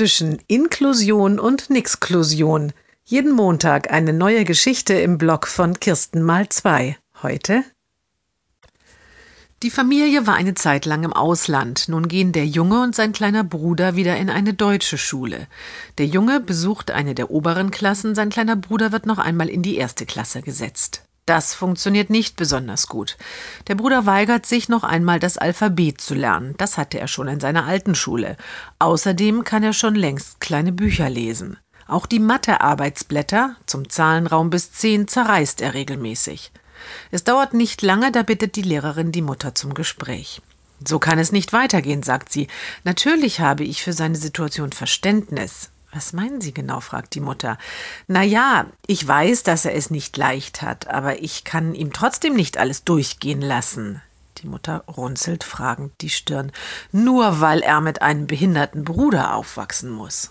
zwischen Inklusion und Nixklusion. Jeden Montag eine neue Geschichte im Blog von Kirsten mal zwei. Heute die Familie war eine Zeit lang im Ausland. Nun gehen der Junge und sein kleiner Bruder wieder in eine deutsche Schule. Der Junge besucht eine der oberen Klassen, sein kleiner Bruder wird noch einmal in die erste Klasse gesetzt. Das funktioniert nicht besonders gut. Der Bruder weigert sich noch einmal das Alphabet zu lernen. Das hatte er schon in seiner alten Schule. Außerdem kann er schon längst kleine Bücher lesen. Auch die Mathe-Arbeitsblätter zum Zahlenraum bis zehn zerreißt er regelmäßig. Es dauert nicht lange, da bittet die Lehrerin die Mutter zum Gespräch. So kann es nicht weitergehen, sagt sie. Natürlich habe ich für seine Situation Verständnis. Was meinen Sie genau? fragt die Mutter. Na ja, ich weiß, dass er es nicht leicht hat, aber ich kann ihm trotzdem nicht alles durchgehen lassen. Die Mutter runzelt fragend die Stirn. Nur weil er mit einem behinderten Bruder aufwachsen muss.